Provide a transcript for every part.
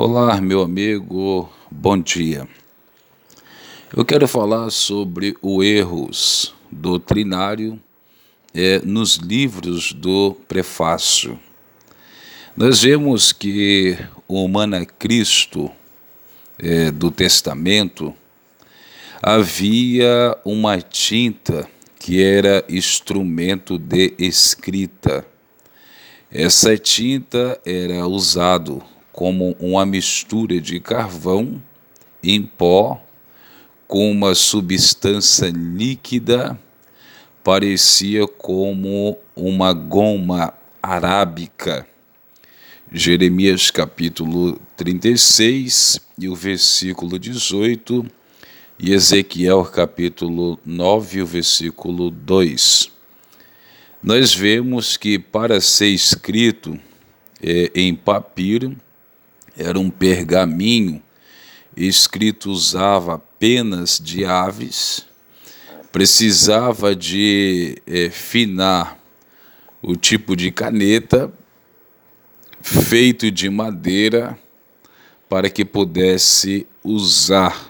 Olá, meu amigo, bom dia. Eu quero falar sobre o erros doutrinário é, nos livros do prefácio. Nós vemos que o Manacristo é, do Testamento havia uma tinta que era instrumento de escrita. Essa tinta era usado como uma mistura de carvão em pó com uma substância líquida, parecia como uma goma arábica. Jeremias capítulo 36 e o versículo 18 e Ezequiel capítulo 9 o versículo 2. Nós vemos que para ser escrito é, em papiro, era um pergaminho escrito usava penas de aves, precisava de é, finar o tipo de caneta feito de madeira para que pudesse usar.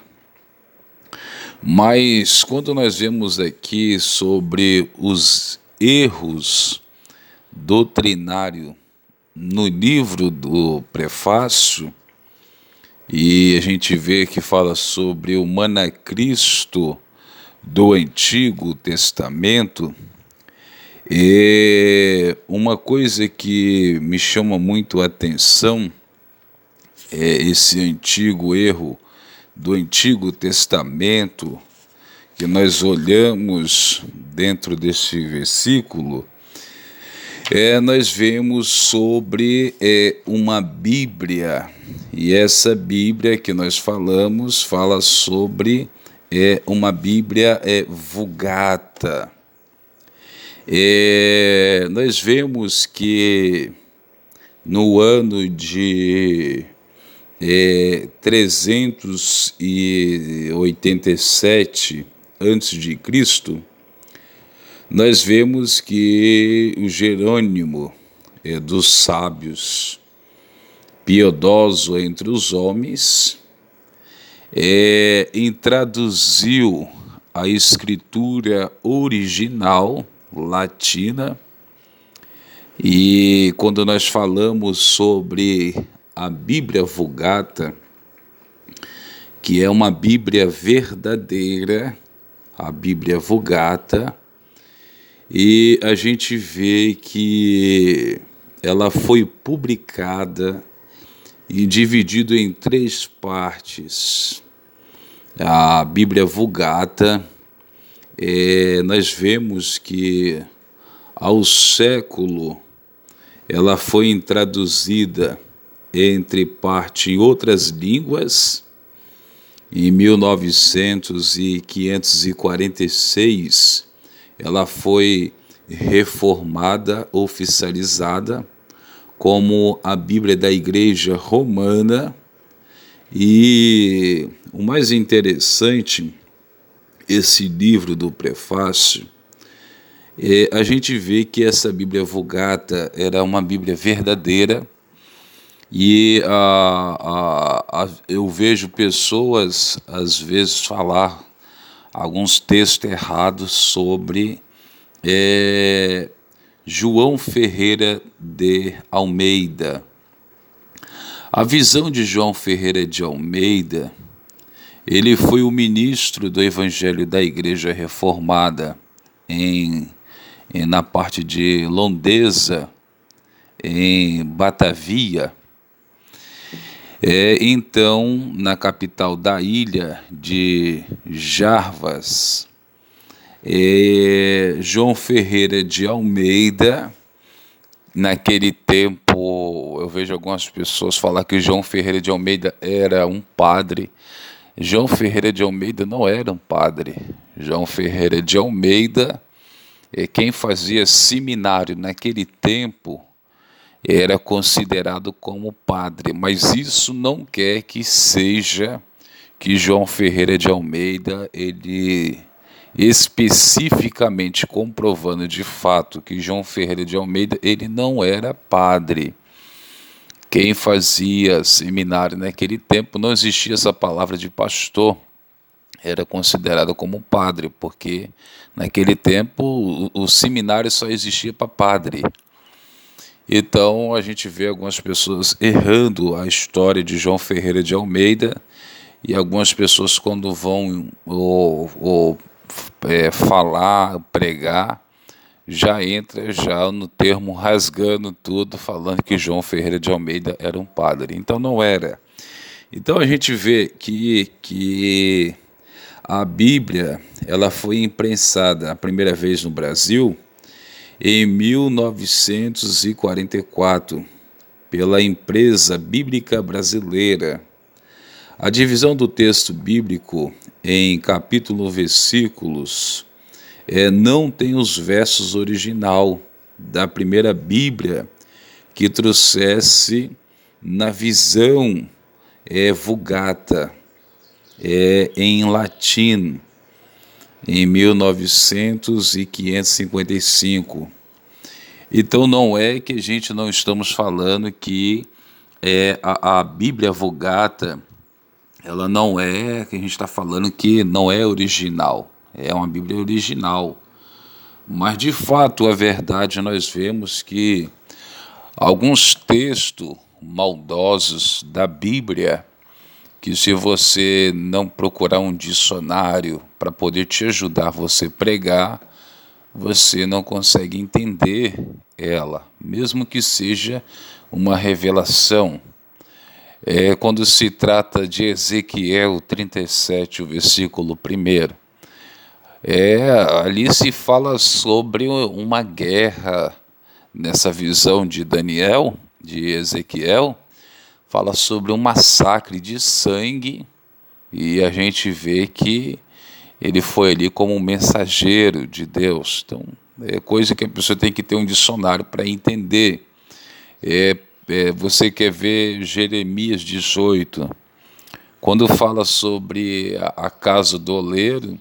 Mas quando nós vemos aqui sobre os erros doutrinários no livro do prefácio, e a gente vê que fala sobre o Manacristo do Antigo Testamento, e uma coisa que me chama muito a atenção é esse antigo erro do Antigo Testamento, que nós olhamos dentro desse versículo é, nós vemos sobre é, uma Bíblia, e essa Bíblia que nós falamos fala sobre é, uma Bíblia é, vulgata. É, nós vemos que no ano de é, 387 a.C., nós vemos que o Jerônimo é dos sábios, piedoso entre os homens, é, introduziu a escritura original latina e quando nós falamos sobre a Bíblia Vulgata, que é uma Bíblia verdadeira, a Bíblia Vulgata, e a gente vê que ela foi publicada e dividida em três partes. A Bíblia Vulgata, é, nós vemos que ao século ela foi introduzida entre parte em outras línguas. Em 1900 e 546 ela foi reformada, oficializada como a Bíblia da Igreja Romana. E o mais interessante, esse livro do prefácio, é, a gente vê que essa Bíblia Vulgata era uma Bíblia verdadeira e a, a, a, eu vejo pessoas às vezes falar alguns textos errados sobre é, João Ferreira de Almeida. A visão de João Ferreira de Almeida, ele foi o ministro do Evangelho da Igreja Reformada em, em na parte de Londesa, em Batavia, é, então, na capital da ilha de Jarvas, é, João Ferreira de Almeida, naquele tempo, eu vejo algumas pessoas falar que João Ferreira de Almeida era um padre. João Ferreira de Almeida não era um padre. João Ferreira de Almeida, é quem fazia seminário naquele tempo, era considerado como padre, mas isso não quer que seja que João Ferreira de Almeida ele especificamente comprovando de fato que João Ferreira de Almeida ele não era padre. quem fazia seminário naquele tempo não existia essa palavra de pastor, era considerado como padre, porque naquele tempo o, o seminário só existia para padre. Então a gente vê algumas pessoas errando a história de João Ferreira de Almeida e algumas pessoas quando vão ou, ou é, falar, pregar, já entra já no termo rasgando tudo, falando que João Ferreira de Almeida era um padre. Então não era. Então a gente vê que, que a Bíblia ela foi imprensada a primeira vez no Brasil em 1944 pela empresa bíblica brasileira. A divisão do texto bíblico em capítulo versículos é, não tem os versos original da primeira Bíblia que trouxesse na visão é, vulgata é, em latim em 1900 e 555. Então não é que a gente não estamos falando que é, a, a Bíblia Vulgata ela não é que a gente está falando que não é original é uma Bíblia original. Mas de fato, a verdade, nós vemos que alguns textos maldosos da Bíblia, que se você não procurar um dicionário para poder te ajudar você pregar, você não consegue entender ela, mesmo que seja uma revelação. É quando se trata de Ezequiel 37, o versículo 1 é, ali se fala sobre uma guerra nessa visão de Daniel, de Ezequiel, fala sobre um massacre de sangue e a gente vê que ele foi ali como um mensageiro de Deus. Então, é coisa que a pessoa tem que ter um dicionário para entender. É, é, você quer ver Jeremias 18, quando fala sobre a, a casa do oleiro,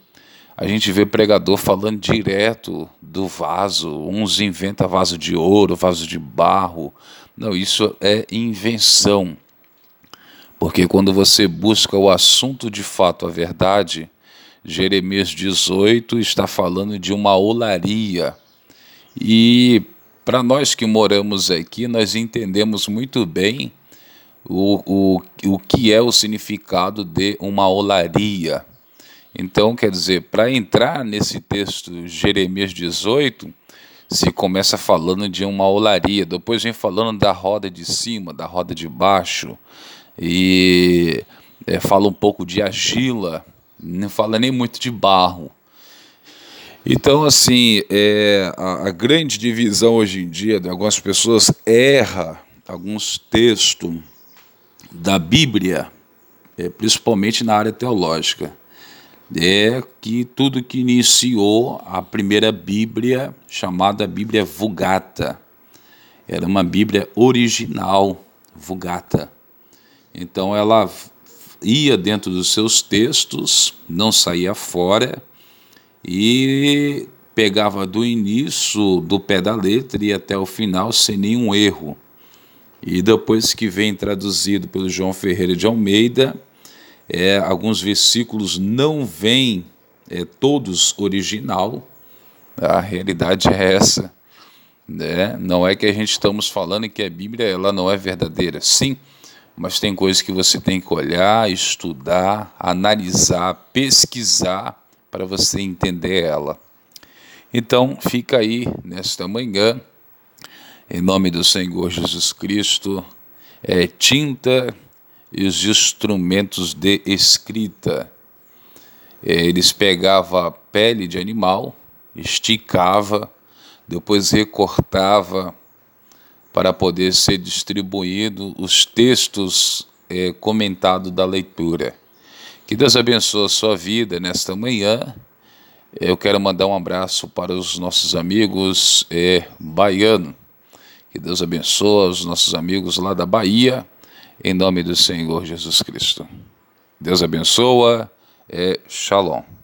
a gente vê pregador falando direto do vaso, uns inventam vaso de ouro, vaso de barro. Não, isso é invenção. Porque quando você busca o assunto de fato, a verdade, Jeremias 18 está falando de uma olaria. E para nós que moramos aqui, nós entendemos muito bem o, o, o que é o significado de uma olaria. Então, quer dizer, para entrar nesse texto, Jeremias 18, se começa falando de uma olaria, depois vem falando da roda de cima, da roda de baixo, e é, fala um pouco de argila, não fala nem muito de barro. Então, assim, é, a, a, grande divisão hoje em dia de algumas pessoas erra alguns textos da Bíblia, é, principalmente na área teológica é que tudo que iniciou a primeira Bíblia, chamada Bíblia Vulgata, era uma Bíblia original, Vulgata. Então ela ia dentro dos seus textos, não saía fora e pegava do início do pé da letra e até o final sem nenhum erro. E depois que vem traduzido pelo João Ferreira de Almeida, é, alguns versículos não vêm é, todos original, a realidade é essa. Né? Não é que a gente estamos falando que a Bíblia ela não é verdadeira, sim, mas tem coisas que você tem que olhar, estudar, analisar, pesquisar para você entender ela. Então, fica aí nesta manhã, em nome do Senhor Jesus Cristo, é tinta e os instrumentos de escrita. É, eles pegavam a pele de animal, esticava, depois recortava para poder ser distribuído os textos é, comentados da leitura. Que Deus abençoe a sua vida nesta manhã. Eu quero mandar um abraço para os nossos amigos é, baianos. Que Deus abençoe os nossos amigos lá da Bahia em nome do Senhor Jesus Cristo. Deus abençoa. É, shalom.